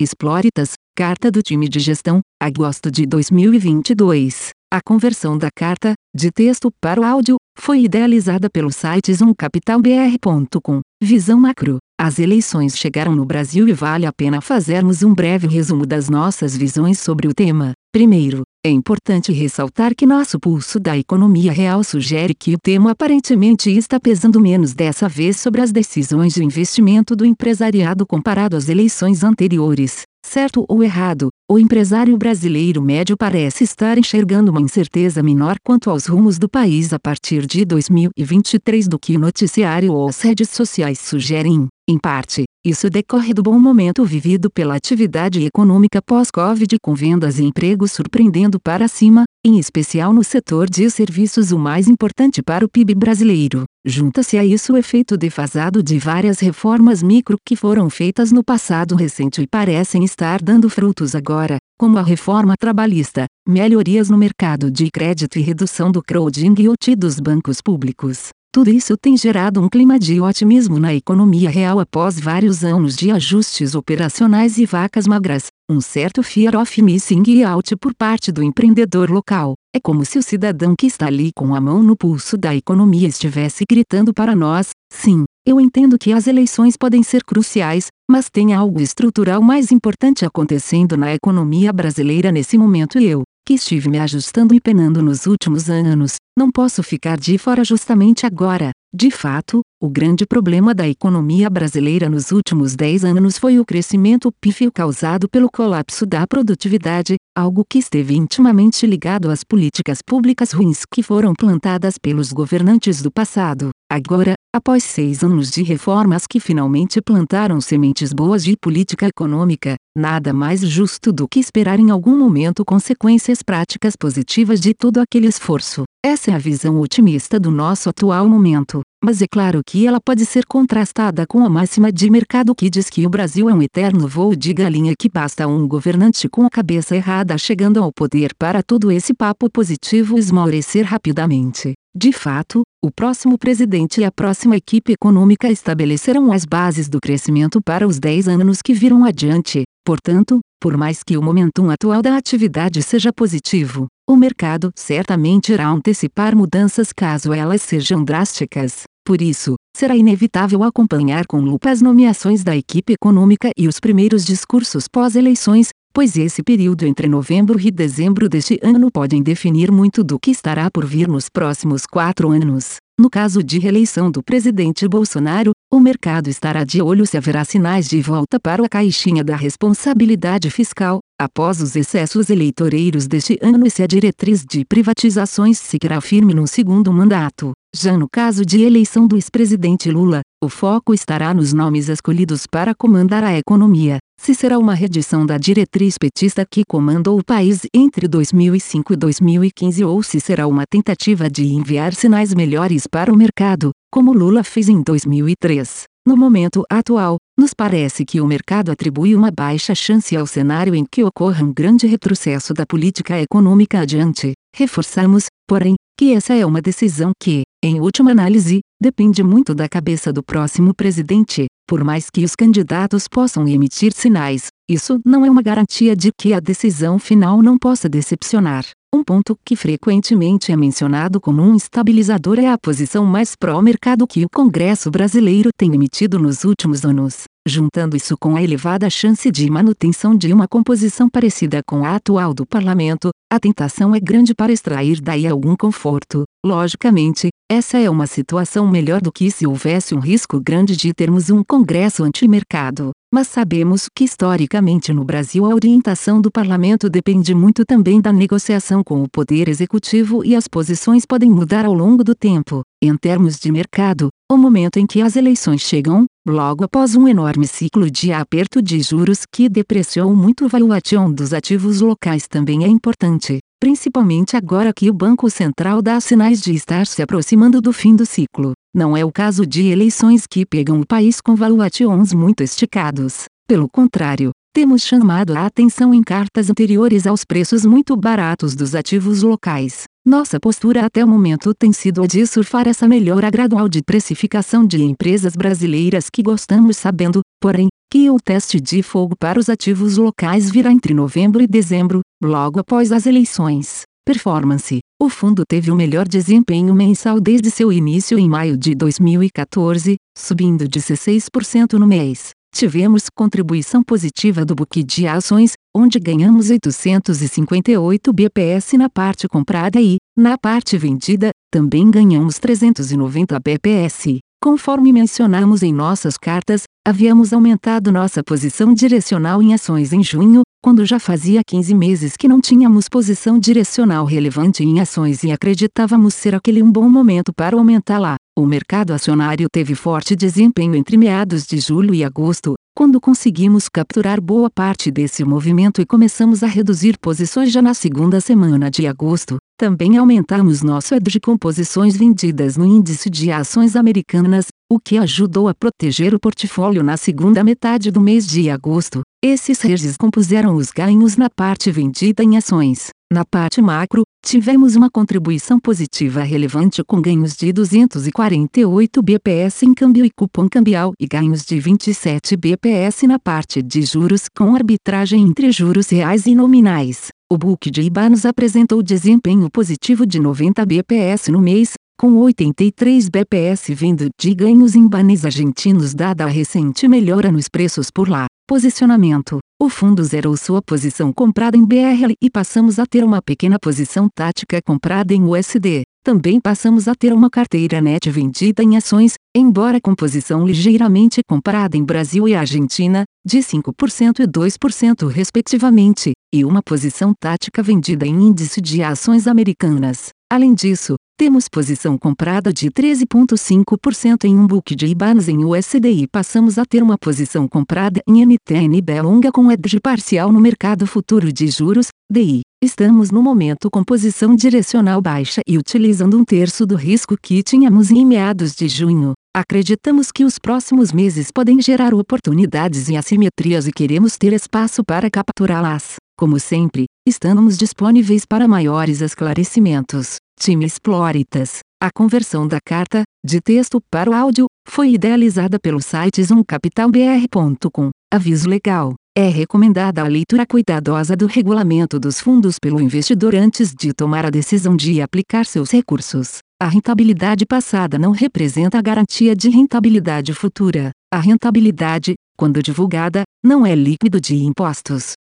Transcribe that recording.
Exploritas, Carta do time de gestão, agosto de 2022. A conversão da carta, de texto para o áudio, foi idealizada pelo site zoomcapitalbr.com. Visão macro. As eleições chegaram no Brasil e vale a pena fazermos um breve resumo das nossas visões sobre o tema. Primeiro, é importante ressaltar que nosso pulso da economia real sugere que o tema aparentemente está pesando menos dessa vez sobre as decisões de investimento do empresariado comparado às eleições anteriores. Certo ou errado, o empresário brasileiro médio parece estar enxergando uma incerteza menor quanto aos rumos do país a partir de 2023 do que o noticiário ou as redes sociais sugerem. Em parte, isso decorre do bom momento vivido pela atividade econômica pós-Covid com vendas e empregos surpreendendo para cima, em especial no setor de serviços o mais importante para o PIB brasileiro. Junta-se a isso o efeito defasado de várias reformas micro que foram feitas no passado recente e parecem estar dando frutos agora, como a reforma trabalhista, melhorias no mercado de crédito e redução do crowding e dos bancos públicos. Tudo isso tem gerado um clima de otimismo na economia real após vários anos de ajustes operacionais e vacas magras, um certo fear of missing out por parte do empreendedor local. É como se o cidadão que está ali com a mão no pulso da economia estivesse gritando para nós: sim, eu entendo que as eleições podem ser cruciais, mas tem algo estrutural mais importante acontecendo na economia brasileira nesse momento e eu, que estive me ajustando e penando nos últimos anos, não posso ficar de fora justamente agora. De fato, o grande problema da economia brasileira nos últimos 10 anos foi o crescimento pífio causado pelo colapso da produtividade, algo que esteve intimamente ligado às políticas públicas ruins que foram plantadas pelos governantes do passado. Agora, após seis anos de reformas que finalmente plantaram sementes boas de política econômica, nada mais justo do que esperar em algum momento consequências práticas positivas de todo aquele esforço. Essa é a visão otimista do nosso atual momento, mas é claro que ela pode ser contrastada com a máxima de mercado que diz que o Brasil é um eterno voo de galinha que basta um governante com a cabeça errada chegando ao poder para todo esse papo positivo esmorecer rapidamente. De fato, o próximo presidente e a próxima equipe econômica estabelecerão as bases do crescimento para os 10 anos que virão adiante. Portanto, por mais que o momentum atual da atividade seja positivo, o mercado certamente irá antecipar mudanças caso elas sejam drásticas. Por isso, será inevitável acompanhar com lupa as nomeações da equipe econômica e os primeiros discursos pós-eleições, pois esse período entre novembro e dezembro deste ano podem definir muito do que estará por vir nos próximos quatro anos. No caso de reeleição do presidente Bolsonaro, o mercado estará de olho se haverá sinais de volta para a caixinha da responsabilidade fiscal, após os excessos eleitoreiros deste ano e se a diretriz de privatizações seguirá firme no segundo mandato. Já no caso de eleição do ex-presidente Lula, o foco estará nos nomes escolhidos para comandar a economia, se será uma redição da diretriz petista que comandou o país entre 2005 e 2015 ou se será uma tentativa de enviar sinais melhores para o mercado, como Lula fez em 2003. No momento atual, nos parece que o mercado atribui uma baixa chance ao cenário em que ocorra um grande retrocesso da política econômica adiante. Reforçamos, porém, que essa é uma decisão que, em última análise, depende muito da cabeça do próximo presidente, por mais que os candidatos possam emitir sinais, isso não é uma garantia de que a decisão final não possa decepcionar. Um ponto que frequentemente é mencionado como um estabilizador é a posição mais pró-mercado que o Congresso brasileiro tem emitido nos últimos anos. Juntando isso com a elevada chance de manutenção de uma composição parecida com a atual do parlamento, a tentação é grande para extrair daí algum conforto. Logicamente, essa é uma situação melhor do que se houvesse um risco grande de termos um Congresso anti-mercado. Mas sabemos que historicamente no Brasil a orientação do parlamento depende muito também da negociação com o poder executivo e as posições podem mudar ao longo do tempo. Em termos de mercado, o momento em que as eleições chegam, logo após um enorme ciclo de aperto de juros que depreciou muito o valuation dos ativos locais também é importante, principalmente agora que o Banco Central dá sinais de estar se aproximando do fim do ciclo. Não é o caso de eleições que pegam o país com valuations muito esticados. Pelo contrário, temos chamado a atenção em cartas anteriores aos preços muito baratos dos ativos locais. Nossa postura até o momento tem sido a de surfar essa melhora gradual de precificação de empresas brasileiras que gostamos sabendo, porém, que o teste de fogo para os ativos locais virá entre novembro e dezembro, logo após as eleições. Performance: O fundo teve o melhor desempenho mensal desde seu início em maio de 2014, subindo 16% no mês. Tivemos contribuição positiva do book de ações, onde ganhamos 858 bps na parte comprada e, na parte vendida, também ganhamos 390 bps. Conforme mencionamos em nossas cartas, havíamos aumentado nossa posição direcional em ações em junho, quando já fazia 15 meses que não tínhamos posição direcional relevante em ações e acreditávamos ser aquele um bom momento para aumentá-la. O mercado acionário teve forte desempenho entre meados de julho e agosto, quando conseguimos capturar boa parte desse movimento e começamos a reduzir posições já na segunda semana de agosto, também aumentamos nosso edge com posições vendidas no índice de ações americanas, o que ajudou a proteger o portfólio na segunda metade do mês de agosto. Esses hedges compuseram os ganhos na parte vendida em ações. Na parte macro, tivemos uma contribuição positiva relevante com ganhos de 248 bps em câmbio e cupom cambial e ganhos de 27 bps na parte de juros com arbitragem entre juros reais e nominais. O book de IBA nos apresentou desempenho positivo de 90 bps no mês, com 83 bps vindo de ganhos em banes argentinos dada a recente melhora nos preços por lá. Posicionamento: O fundo zerou sua posição comprada em BRL e passamos a ter uma pequena posição tática comprada em USD. Também passamos a ter uma carteira net vendida em ações, embora com posição ligeiramente comprada em Brasil e Argentina, de 5% e 2% respectivamente, e uma posição tática vendida em índice de ações americanas. Além disso, temos posição comprada de 13,5% em um book de IBANs em USD e passamos a ter uma posição comprada em NTNB longa com edge parcial no mercado futuro de juros, DI. Estamos no momento com posição direcional baixa e utilizando um terço do risco que tínhamos em meados de junho. Acreditamos que os próximos meses podem gerar oportunidades e assimetrias e queremos ter espaço para capturá-las. Como sempre, estamos disponíveis para maiores esclarecimentos. Time Exploritas. A conversão da carta, de texto para o áudio, foi idealizada pelo site zoomcapitalbr.com. Aviso legal. É recomendada a leitura cuidadosa do regulamento dos fundos pelo investidor antes de tomar a decisão de aplicar seus recursos. A rentabilidade passada não representa a garantia de rentabilidade futura. A rentabilidade, quando divulgada, não é líquido de impostos.